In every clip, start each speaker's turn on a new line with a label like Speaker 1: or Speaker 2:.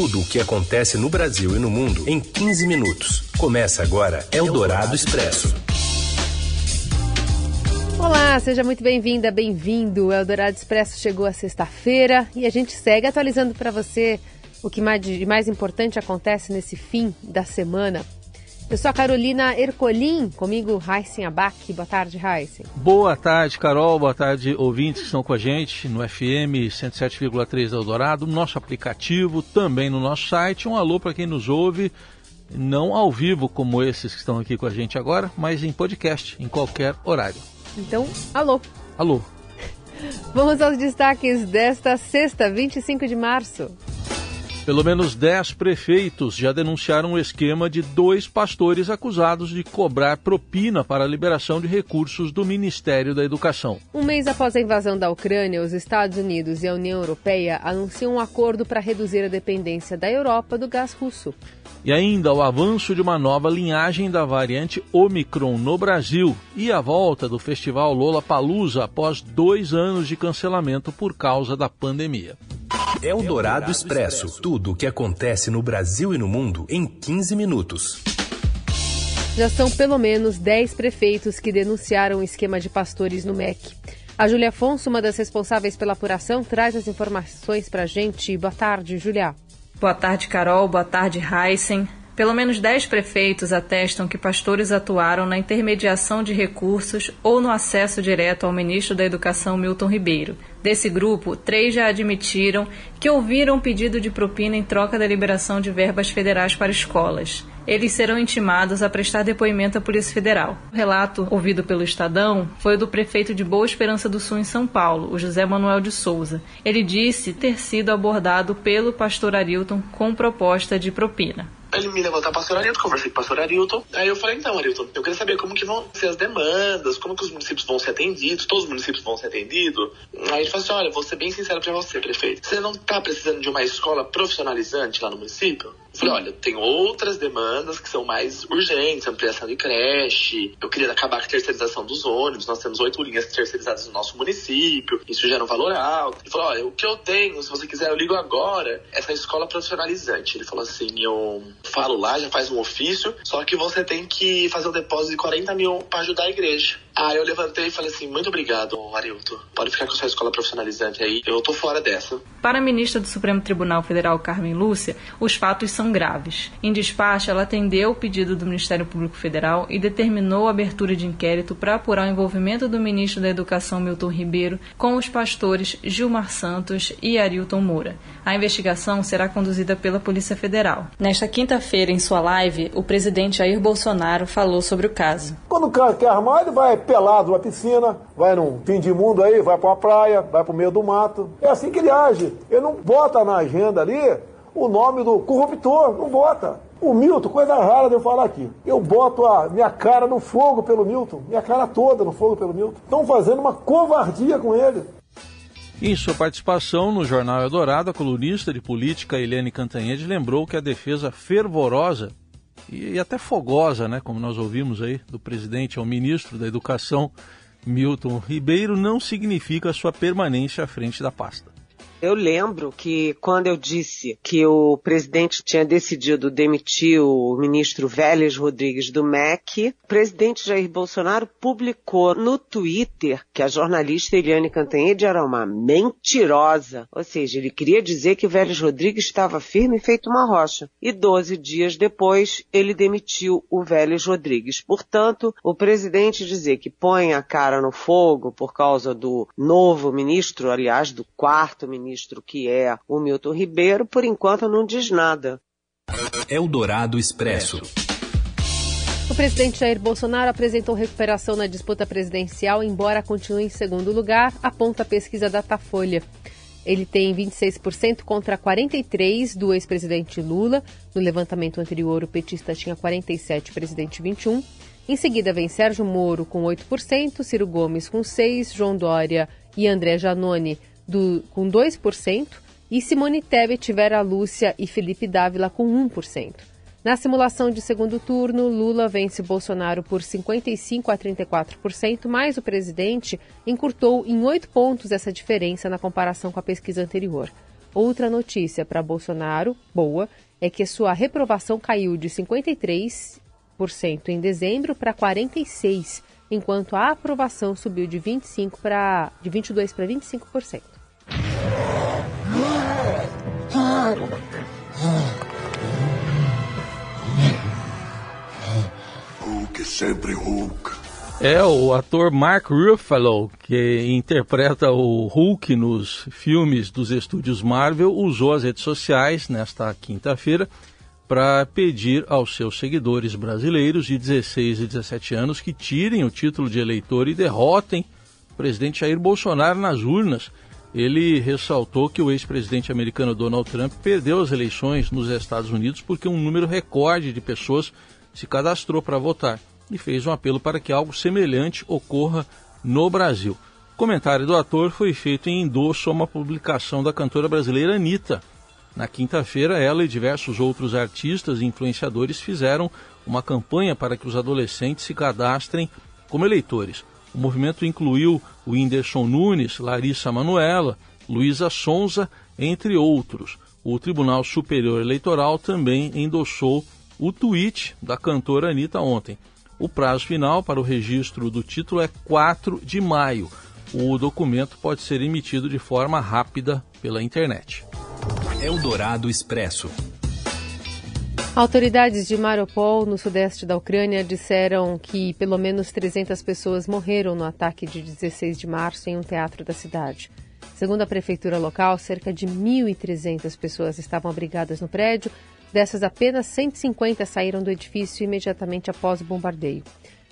Speaker 1: Tudo o que acontece no Brasil e no mundo em 15 minutos. Começa agora Eldorado Expresso.
Speaker 2: Olá, seja muito bem-vinda, bem-vindo. O Eldorado Expresso chegou a sexta-feira e a gente segue atualizando para você o que mais mais importante acontece nesse fim da semana. Eu sou a Carolina Ercolim, comigo Raíssen Abac. Boa tarde, Raíssen.
Speaker 3: Boa tarde, Carol. Boa tarde, ouvintes que estão com a gente no FM 107,3 Eldorado, no nosso aplicativo, também no nosso site. Um alô para quem nos ouve, não ao vivo como esses que estão aqui com a gente agora, mas em podcast, em qualquer horário.
Speaker 2: Então, alô.
Speaker 3: Alô.
Speaker 2: Vamos aos destaques desta sexta, 25 de março.
Speaker 3: Pelo menos 10 prefeitos já denunciaram o esquema de dois pastores acusados de cobrar propina para a liberação de recursos do Ministério da Educação.
Speaker 2: Um mês após a invasão da Ucrânia, os Estados Unidos e a União Europeia anunciam um acordo para reduzir a dependência da Europa do gás russo.
Speaker 3: E ainda o avanço de uma nova linhagem da variante Omicron no Brasil e a volta do festival Lola Palusa após dois anos de cancelamento por causa da pandemia.
Speaker 1: Eldorado Expresso. Tudo o que acontece no Brasil e no mundo em 15 minutos.
Speaker 2: Já são pelo menos 10 prefeitos que denunciaram o esquema de pastores no MEC. A Júlia Afonso, uma das responsáveis pela apuração, traz as informações para a gente. Boa tarde, Júlia.
Speaker 4: Boa tarde, Carol. Boa tarde, Heisen. Pelo menos 10 prefeitos atestam que pastores atuaram na intermediação de recursos ou no acesso direto ao ministro da Educação Milton Ribeiro. Desse grupo, três já admitiram que ouviram pedido de propina em troca da liberação de verbas federais para escolas. Eles serão intimados a prestar depoimento à Polícia Federal. O relato ouvido pelo Estadão foi o do prefeito de Boa Esperança do Sul, em São Paulo, o José Manuel de Souza. Ele disse ter sido abordado pelo pastor Arilton com proposta de propina.
Speaker 5: Ele me o pastor Arilton, conversei com o pastor Arilton. Aí eu falei, então, Arilton, eu queria saber como que vão ser as demandas, como que os municípios vão ser atendidos, todos os municípios vão ser atendidos. Aí ele falou assim, olha, vou ser bem sincero pra você, prefeito. Você não tá precisando de uma escola profissionalizante lá no município? Eu falei, olha, tem outras demandas que são mais urgentes, ampliação de creche, eu queria acabar com a terceirização dos ônibus, nós temos oito linhas terceirizadas no nosso município, isso gera um valor alto. Ele falou, olha, o que eu tenho, se você quiser, eu ligo agora, essa escola profissionalizante. Ele falou assim, eu falo lá, já faz um ofício, só que você tem que fazer um depósito de 40 mil para ajudar a igreja. Aí eu levantei e falei assim, muito obrigado, Arilton. Pode ficar com a sua escola profissionalizante aí, eu tô fora dessa.
Speaker 4: Para a ministra do Supremo Tribunal Federal, Carmen Lúcia, os fatos são graves. Em despacho, ela atendeu o pedido do Ministério Público Federal e determinou a abertura de inquérito para apurar o envolvimento do ministro da Educação, Milton Ribeiro, com os pastores Gilmar Santos e Arilton Moura. A investigação será conduzida pela Polícia Federal. Nesta quinta-feira, em sua live, o presidente Jair Bolsonaro falou sobre o caso.
Speaker 6: Quando o cara quer armar, ele vai pelado numa piscina, vai num fim de mundo aí, vai para uma praia, vai para o meio do mato. É assim que ele age. Ele não bota na agenda ali o nome do corruptor, não bota. O Milton, coisa rara de eu falar aqui. Eu boto a minha cara no fogo pelo Milton, minha cara toda no fogo pelo Milton. Estão fazendo uma covardia com ele.
Speaker 3: Em sua participação no Jornal Eldorado, a colunista de política Helene Cantanhede lembrou que a defesa fervorosa e, até fogosa, né, como nós ouvimos aí, do presidente ao ministro da Educação, Milton Ribeiro, não significa sua permanência à frente da pasta.
Speaker 7: Eu lembro que quando eu disse que o presidente tinha decidido demitir o ministro Vélez Rodrigues do MEC, o presidente Jair Bolsonaro publicou no Twitter que a jornalista Eliane Cantanhede era uma mentirosa. Ou seja, ele queria dizer que Vélez Rodrigues estava firme e feito uma rocha. E 12 dias depois, ele demitiu o Vélez Rodrigues. Portanto, o presidente dizer que põe a cara no fogo por causa do novo ministro, aliás, do quarto ministro, ministro, que é o Milton Ribeiro, por enquanto não diz nada.
Speaker 1: Eldorado Expresso.
Speaker 2: O presidente Jair Bolsonaro apresentou recuperação na disputa presidencial, embora continue em segundo lugar, aponta a pesquisa Datafolha. Ele tem 26% contra 43% do ex-presidente Lula. No levantamento anterior, o petista tinha 47%, presidente 21%. Em seguida, vem Sérgio Moro com 8%, Ciro Gomes com 6%, João Dória e André Janone do, com 2% e Simone Tebet, Vera Lúcia e Felipe Dávila com 1%. Na simulação de segundo turno, Lula vence Bolsonaro por 55 a 34%, mas o presidente encurtou em 8 pontos essa diferença na comparação com a pesquisa anterior. Outra notícia para Bolsonaro, boa, é que sua reprovação caiu de 53% em dezembro para 46%, enquanto a aprovação subiu de 25 para de 22 para 25%.
Speaker 3: Hulk, sempre Hulk. É o ator Mark Ruffalo, que interpreta o Hulk nos filmes dos estúdios Marvel, usou as redes sociais nesta quinta-feira para pedir aos seus seguidores brasileiros de 16 e 17 anos que tirem o título de eleitor e derrotem o presidente Jair Bolsonaro nas urnas. Ele ressaltou que o ex-presidente americano Donald Trump perdeu as eleições nos Estados Unidos porque um número recorde de pessoas se cadastrou para votar e fez um apelo para que algo semelhante ocorra no Brasil. O comentário do ator foi feito em endosso a uma publicação da cantora brasileira Anitta. Na quinta-feira, ela e diversos outros artistas e influenciadores fizeram uma campanha para que os adolescentes se cadastrem como eleitores. O movimento incluiu o Whindersson Nunes, Larissa Manuela, Luísa Sonza, entre outros. O Tribunal Superior Eleitoral também endossou o tweet da cantora Anitta ontem. O prazo final para o registro do título é 4 de maio. O documento pode ser emitido de forma rápida pela internet.
Speaker 1: Eldorado Expresso.
Speaker 2: Autoridades de Mariupol, no sudeste da Ucrânia, disseram que pelo menos 300 pessoas morreram no ataque de 16 de março em um teatro da cidade. Segundo a prefeitura local, cerca de 1.300 pessoas estavam abrigadas no prédio, Dessas, apenas 150 saíram do edifício imediatamente após o bombardeio.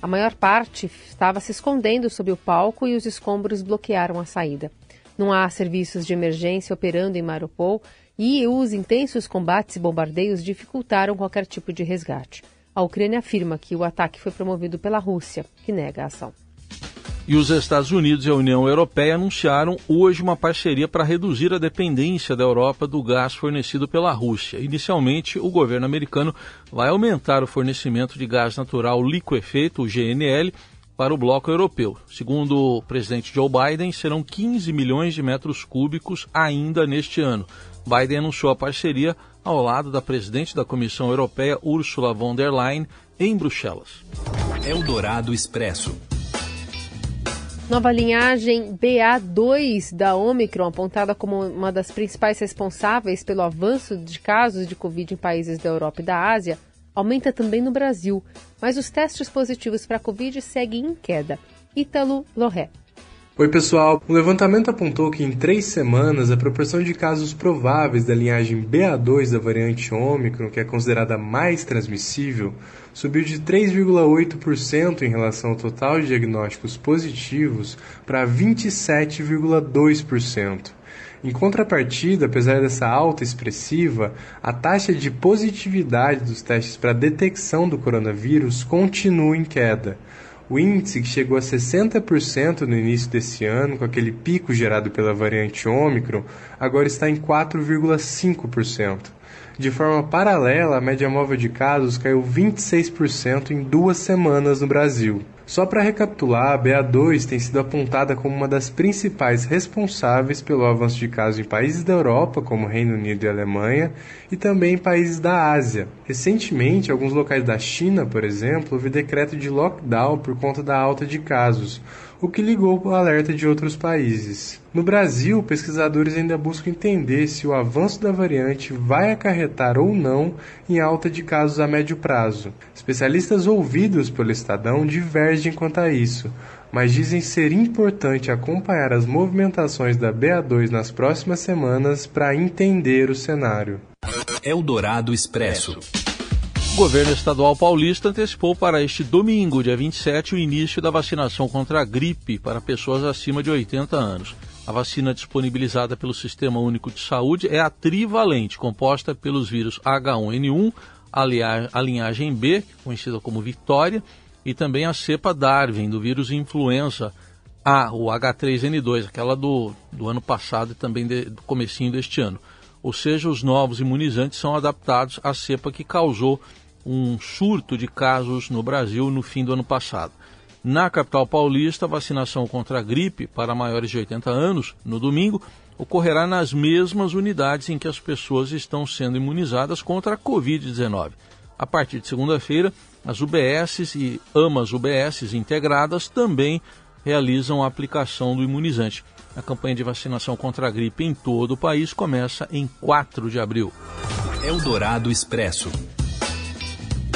Speaker 2: A maior parte estava se escondendo sob o palco e os escombros bloquearam a saída. Não há serviços de emergência operando em Mariupol e os intensos combates e bombardeios dificultaram qualquer tipo de resgate. A Ucrânia afirma que o ataque foi promovido pela Rússia, que nega a ação.
Speaker 3: E os Estados Unidos e a União Europeia anunciaram hoje uma parceria para reduzir a dependência da Europa do gás fornecido pela Rússia. Inicialmente, o governo americano vai aumentar o fornecimento de gás natural liquefeito, o GNL, para o bloco europeu. Segundo o presidente Joe Biden, serão 15 milhões de metros cúbicos ainda neste ano. Biden anunciou a parceria ao lado da presidente da Comissão Europeia, Ursula von der Leyen, em Bruxelas.
Speaker 1: Eldorado Expresso.
Speaker 2: Nova linhagem BA2 da Omicron, apontada como uma das principais responsáveis pelo avanço de casos de Covid em países da Europa e da Ásia, aumenta também no Brasil, mas os testes positivos para Covid seguem em queda. Ítalo Loré.
Speaker 8: Oi, pessoal. O levantamento apontou que em três semanas a proporção de casos prováveis da linhagem BA2 da variante Ômicron, que é considerada mais transmissível, subiu de 3,8% em relação ao total de diagnósticos positivos para 27,2%. Em contrapartida, apesar dessa alta expressiva, a taxa de positividade dos testes para detecção do coronavírus continua em queda o índice, que chegou a 60% no início desse ano, com aquele pico gerado pela variante Ômicron, agora está em 4,5%. De forma paralela, a média móvel de casos caiu 26% em duas semanas no Brasil. Só para recapitular, a BA2 tem sido apontada como uma das principais responsáveis pelo avanço de casos em países da Europa, como Reino Unido e Alemanha, e também em países da Ásia. Recentemente, alguns locais da China, por exemplo, houve decreto de lockdown por conta da alta de casos, o que ligou o alerta de outros países. No Brasil, pesquisadores ainda buscam entender se o avanço da variante vai acarretar ou não em alta de casos a médio prazo. Especialistas ouvidos pelo Estadão divergem quanto a isso, mas dizem ser importante acompanhar as movimentações da BA2 nas próximas semanas para entender o cenário.
Speaker 1: Eldorado Expresso.
Speaker 3: O governo estadual paulista antecipou para este domingo, dia 27, o início da vacinação contra a gripe para pessoas acima de 80 anos. A vacina disponibilizada pelo Sistema Único de Saúde é a trivalente, composta pelos vírus H1N1, a linhagem B, conhecida como Vitória, e também a cepa Darwin, do vírus influenza A, o H3N2, aquela do, do ano passado e também de, do comecinho deste ano. Ou seja, os novos imunizantes são adaptados à cepa que causou um surto de casos no Brasil no fim do ano passado. Na capital paulista, a vacinação contra a gripe para maiores de 80 anos, no domingo, ocorrerá nas mesmas unidades em que as pessoas estão sendo imunizadas contra a Covid-19. A partir de segunda-feira, as UBSs e AMAs UBSs integradas também realizam a aplicação do imunizante. A campanha de vacinação contra a gripe em todo o país começa em 4 de abril.
Speaker 1: Eldorado Expresso.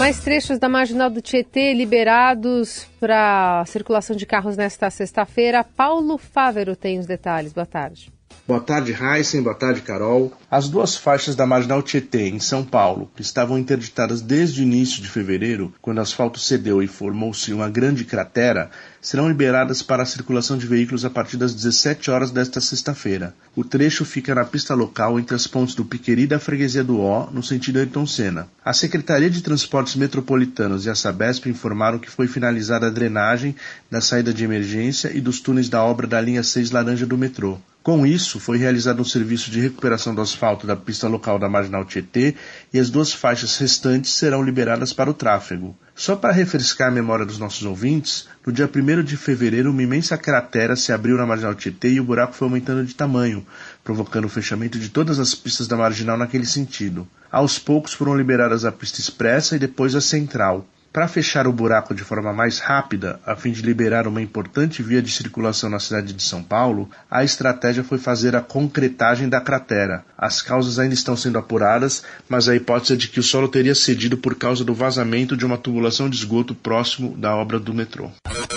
Speaker 2: Mais trechos da marginal do Tietê liberados para circulação de carros nesta sexta-feira. Paulo Fávero tem os detalhes. Boa tarde.
Speaker 9: Boa tarde, Heisen. Boa tarde, Carol. As duas faixas da Marginal Tietê, em São Paulo, que estavam interditadas desde o início de fevereiro, quando o asfalto cedeu e formou-se uma grande cratera, serão liberadas para a circulação de veículos a partir das 17 horas desta sexta-feira. O trecho fica na pista local entre as pontes do Piqueri e da Freguesia do Ó, no sentido Ayrton Senna. A Secretaria de Transportes Metropolitanos e a Sabesp informaram que foi finalizada a drenagem da saída de emergência e dos túneis da obra da linha 6 laranja do metrô. Com isso, foi realizado um serviço de recuperação do asfalto da pista local da Marginal Tietê e as duas faixas restantes serão liberadas para o tráfego. Só para refrescar a memória dos nossos ouvintes, no dia 1 de fevereiro uma imensa cratera se abriu na Marginal Tietê e o buraco foi aumentando de tamanho, provocando o fechamento de todas as pistas da Marginal naquele sentido. Aos poucos foram liberadas a pista expressa e depois a central. Para fechar o buraco de forma mais rápida, a fim de liberar uma importante via de circulação na cidade de São Paulo, a estratégia foi fazer a concretagem da cratera. As causas ainda estão sendo apuradas, mas a hipótese é de que o solo teria cedido por causa do vazamento de uma tubulação de esgoto próximo da obra do metrô.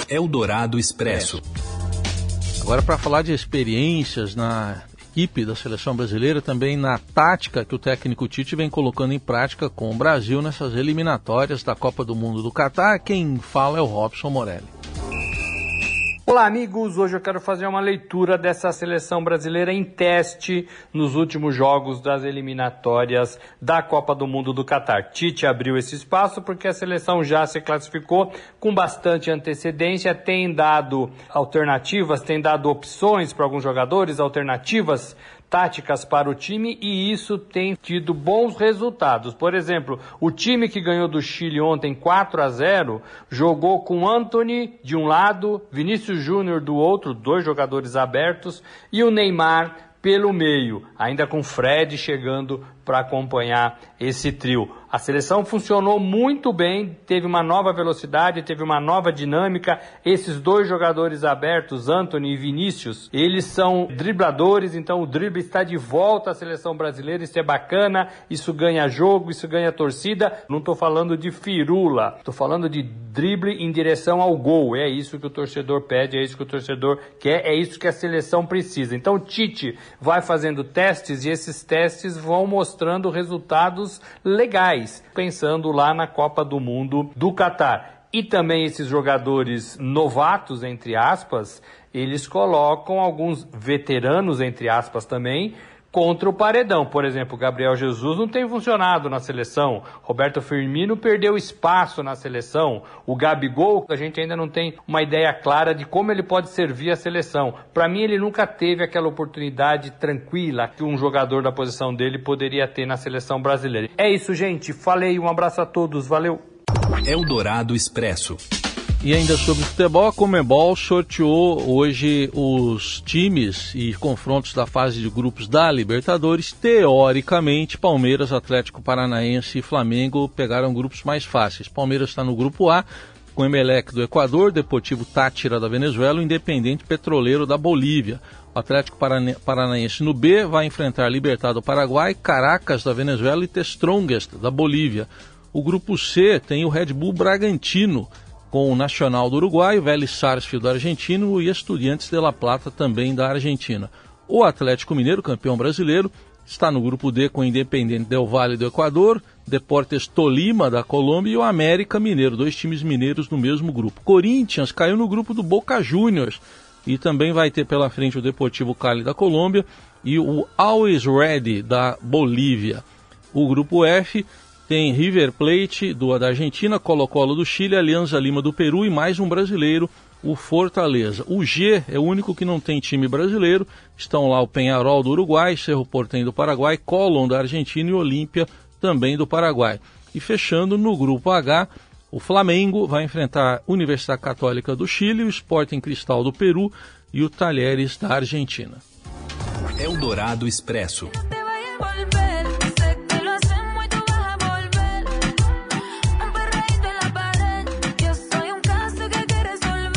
Speaker 1: Eldorado Expresso.
Speaker 3: Agora, para falar de experiências na equipe da seleção brasileira, também na tática que o técnico Tite vem colocando em prática com o Brasil nessas eliminatórias da Copa do Mundo do Catar. Quem fala é o Robson Morelli.
Speaker 10: Olá, amigos! Hoje eu quero fazer uma leitura dessa seleção brasileira em teste nos últimos jogos das eliminatórias da Copa do Mundo do Catar. Tite abriu esse espaço porque a seleção já se classificou com bastante antecedência, tem dado alternativas, tem dado opções para alguns jogadores, alternativas táticas para o time e isso tem tido bons resultados. Por exemplo, o time que ganhou do Chile ontem 4 a 0 jogou com Anthony de um lado, Vinícius Júnior do outro, dois jogadores abertos, e o Neymar pelo meio, ainda com Fred chegando para acompanhar esse trio. A seleção funcionou muito bem, teve uma nova velocidade, teve uma nova dinâmica. Esses dois jogadores abertos, Anthony e Vinícius, eles são dribladores, então o drible está de volta à seleção brasileira, isso é bacana, isso ganha jogo, isso ganha torcida. Não estou falando de firula, estou falando de drible em direção ao gol. É isso que o torcedor pede, é isso que o torcedor quer, é isso que a seleção precisa. Então Tite vai fazendo testes e esses testes vão mostrando resultados legais, pensando lá na Copa do Mundo do Catar. E também esses jogadores novatos, entre aspas, eles colocam alguns veteranos, entre aspas, também, contra o paredão. Por exemplo, Gabriel Jesus não tem funcionado na seleção, Roberto Firmino perdeu espaço na seleção, o Gabigol, a gente ainda não tem uma ideia clara de como ele pode servir a seleção. Para mim, ele nunca teve aquela oportunidade tranquila que um jogador da posição dele poderia ter na seleção brasileira. É isso, gente. Falei, um abraço a todos, valeu.
Speaker 1: Eldorado Expresso.
Speaker 3: E ainda sobre futebol, a Comebol sorteou hoje os times e confrontos da fase de grupos da Libertadores. Teoricamente, Palmeiras, Atlético Paranaense e Flamengo pegaram grupos mais fáceis. Palmeiras está no grupo A, com Emelec do Equador, Deportivo Tátira da Venezuela e Independente Petroleiro da Bolívia. O Atlético Paranaense no B vai enfrentar Libertad do Paraguai, Caracas da Venezuela e The Strongest da Bolívia. O grupo C tem o Red Bull Bragantino com o Nacional do Uruguai, Vélez Sarsfield Argentino e Estudiantes de La Plata também da Argentina. O Atlético Mineiro, campeão brasileiro, está no grupo D com o Independente Del Valle do Equador, Deportes Tolima da Colômbia e o América Mineiro, dois times mineiros no mesmo grupo. Corinthians caiu no grupo do Boca Juniors e também vai ter pela frente o Deportivo Cali da Colômbia e o Always Ready da Bolívia. O grupo F tem River Plate do, da Argentina, Colo-Colo do Chile, Alianza Lima do Peru e mais um brasileiro, o Fortaleza. O G é o único que não tem time brasileiro. Estão lá o Penharol do Uruguai, Cerro Portenho do Paraguai, Colón da Argentina e Olímpia também do Paraguai. E fechando no grupo H, o Flamengo vai enfrentar a Universidade Católica do Chile, o Sporting Cristal do Peru e o Talheres da Argentina.
Speaker 1: Eldorado Expresso.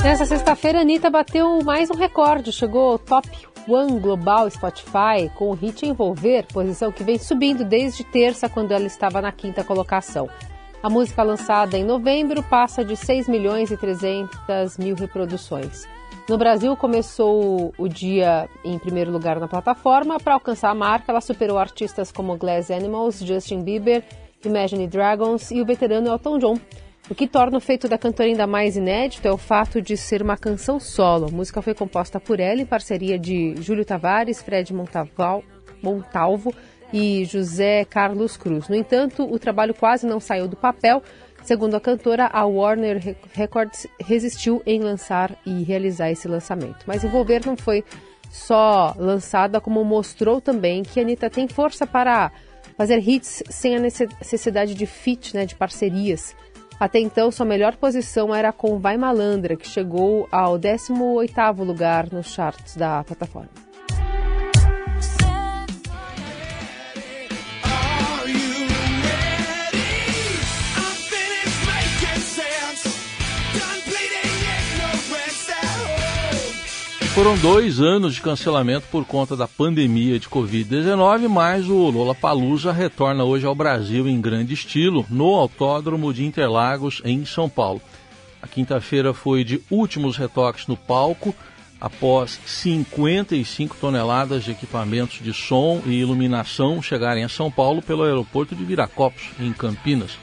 Speaker 2: Nessa sexta-feira, Anitta bateu mais um recorde, chegou ao top One Global Spotify com o hit Envolver, posição que vem subindo desde terça, quando ela estava na quinta colocação. A música lançada em novembro passa de 6 milhões e 300 mil reproduções. No Brasil, começou o dia em primeiro lugar na plataforma. Para alcançar a marca, ela superou artistas como Glass Animals, Justin Bieber, Imagine Dragons e o veterano Elton John. O que torna o feito da cantora ainda mais inédito é o fato de ser uma canção solo. A música foi composta por ela em parceria de Júlio Tavares, Fred Montalvo e José Carlos Cruz. No entanto, o trabalho quase não saiu do papel. Segundo a cantora, a Warner Records resistiu em lançar e realizar esse lançamento. Mas Envolver não foi só lançada, como mostrou também que a Anitta tem força para fazer hits sem a necessidade de feat, né, de parcerias. Até então, sua melhor posição era com Vai Malandra, que chegou ao 18º lugar nos charts da plataforma.
Speaker 3: Foram dois anos de cancelamento por conta da pandemia de Covid-19, mas o Lola Palusa retorna hoje ao Brasil em grande estilo, no Autódromo de Interlagos, em São Paulo. A quinta-feira foi de últimos retoques no palco, após 55 toneladas de equipamentos de som e iluminação chegarem a São Paulo pelo aeroporto de Viracopos, em Campinas.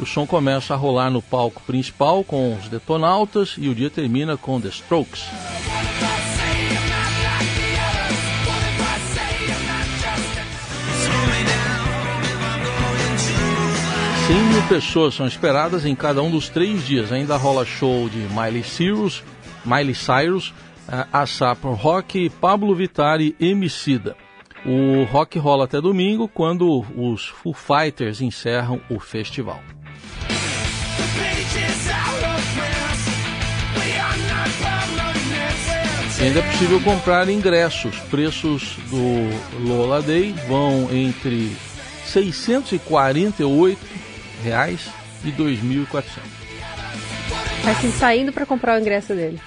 Speaker 3: O som começa a rolar no palco principal com os Detonautas e o dia termina com The Strokes. 100 mil pessoas são esperadas em cada um dos três dias. Ainda rola show de Miley Cyrus, Miley Cyrus, uh, Asap Rock, Pablo Vittar e Emicida. O rock rola até domingo, quando os Foo Fighters encerram o festival. Ainda é possível comprar ingressos. Preços do Lola Day vão entre 648 reais e 2.400.
Speaker 2: Tá assim, saindo para comprar o ingresso dele.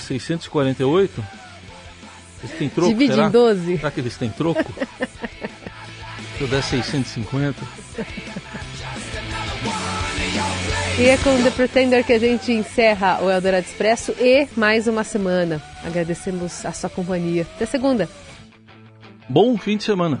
Speaker 3: 648? Eles têm troco,
Speaker 2: Divide
Speaker 3: será?
Speaker 2: em 12.
Speaker 3: Será que eles têm troco? Se eu der 650...
Speaker 2: E é com The Pretender que a gente encerra o Eldorado Expresso e mais uma semana. Agradecemos a sua companhia. Até segunda.
Speaker 3: Bom fim de semana.